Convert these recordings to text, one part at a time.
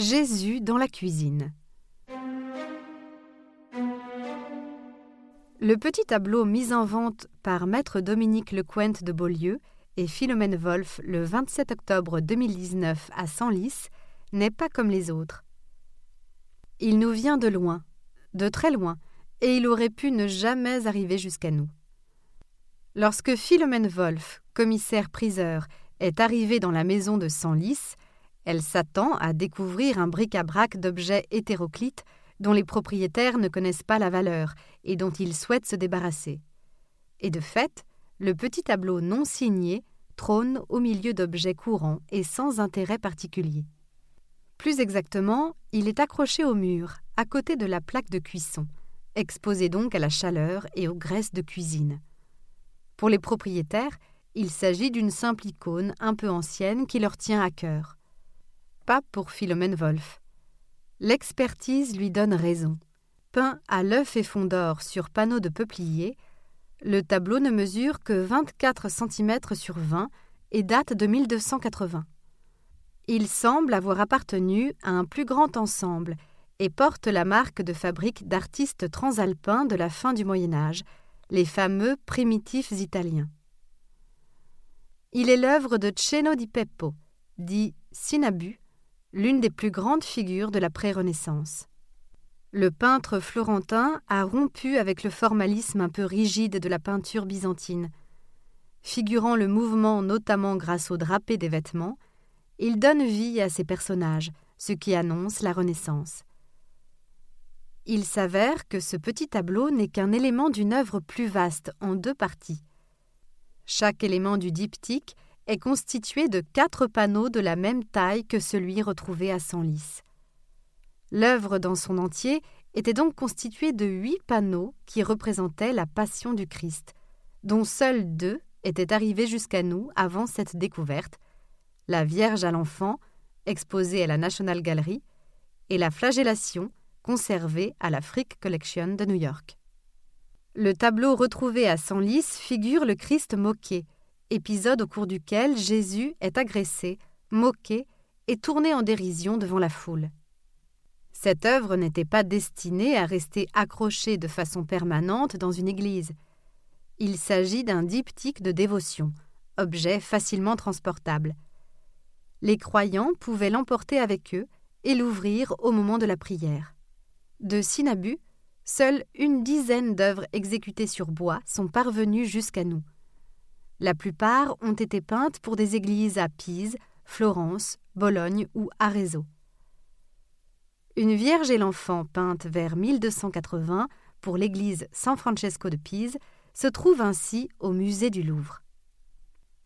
Jésus dans la cuisine. Le petit tableau mis en vente par maître Dominique Lecointe de Beaulieu et Philomène Wolf le 27 octobre 2019 à Senlis n'est pas comme les autres. Il nous vient de loin, de très loin, et il aurait pu ne jamais arriver jusqu'à nous. Lorsque Philomène Wolf, commissaire-priseur, est arrivée dans la maison de Senlis, elle s'attend à découvrir un bric-à-brac d'objets hétéroclites dont les propriétaires ne connaissent pas la valeur et dont ils souhaitent se débarrasser. Et de fait, le petit tableau non signé trône au milieu d'objets courants et sans intérêt particulier. Plus exactement, il est accroché au mur, à côté de la plaque de cuisson, exposé donc à la chaleur et aux graisses de cuisine. Pour les propriétaires, il s'agit d'une simple icône un peu ancienne qui leur tient à cœur pour Philomène Wolf. L'expertise lui donne raison. Peint à l'œuf et fond d'or sur panneau de peuplier, le tableau ne mesure que 24 cm sur 20 et date de 1280. Il semble avoir appartenu à un plus grand ensemble et porte la marque de fabrique d'artistes transalpins de la fin du Moyen Âge, les fameux primitifs italiens. Il est l'œuvre de Ceno di Peppo, dit Sinabu, l'une des plus grandes figures de la pré-Renaissance. Le peintre florentin a rompu avec le formalisme un peu rigide de la peinture byzantine. Figurant le mouvement notamment grâce au drapé des vêtements, il donne vie à ses personnages, ce qui annonce la Renaissance. Il s'avère que ce petit tableau n'est qu'un élément d'une œuvre plus vaste en deux parties. Chaque élément du diptyque est constitué de quatre panneaux de la même taille que celui retrouvé à Senlis. L'œuvre dans son entier était donc constituée de huit panneaux qui représentaient la Passion du Christ, dont seuls deux étaient arrivés jusqu'à nous avant cette découverte, la Vierge à l'enfant, exposée à la National Gallery, et la Flagellation, conservée à la Frick Collection de New York. Le tableau retrouvé à Senlis figure le Christ moqué, épisode au cours duquel Jésus est agressé, moqué et tourné en dérision devant la foule. Cette œuvre n'était pas destinée à rester accrochée de façon permanente dans une église. Il s'agit d'un diptyque de dévotion, objet facilement transportable. Les croyants pouvaient l'emporter avec eux et l'ouvrir au moment de la prière. De Sinabu, seule une dizaine d'œuvres exécutées sur bois sont parvenues jusqu'à nous. La plupart ont été peintes pour des églises à Pise, Florence, Bologne ou Arezzo. Une Vierge et l'Enfant peinte vers 1280 pour l'église San Francesco de Pise se trouve ainsi au musée du Louvre.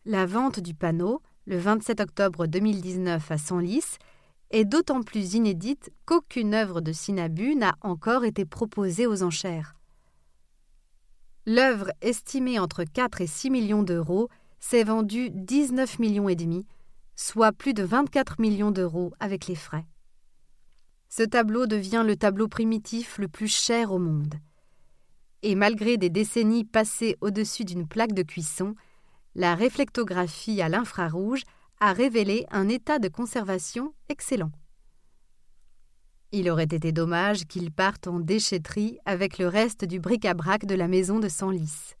La vente du panneau, le 27 octobre 2019 à Senlis, est d'autant plus inédite qu'aucune œuvre de Sinabu n'a encore été proposée aux enchères. L'œuvre, estimée entre 4 et 6 millions d'euros, s'est vendue 19 millions et demi, soit plus de 24 millions d'euros avec les frais. Ce tableau devient le tableau primitif le plus cher au monde. Et malgré des décennies passées au-dessus d'une plaque de cuisson, la réflectographie à l'infrarouge a révélé un état de conservation excellent. Il aurait été dommage qu'il parte en déchetterie avec le reste du bric-à-brac de la maison de Senlis.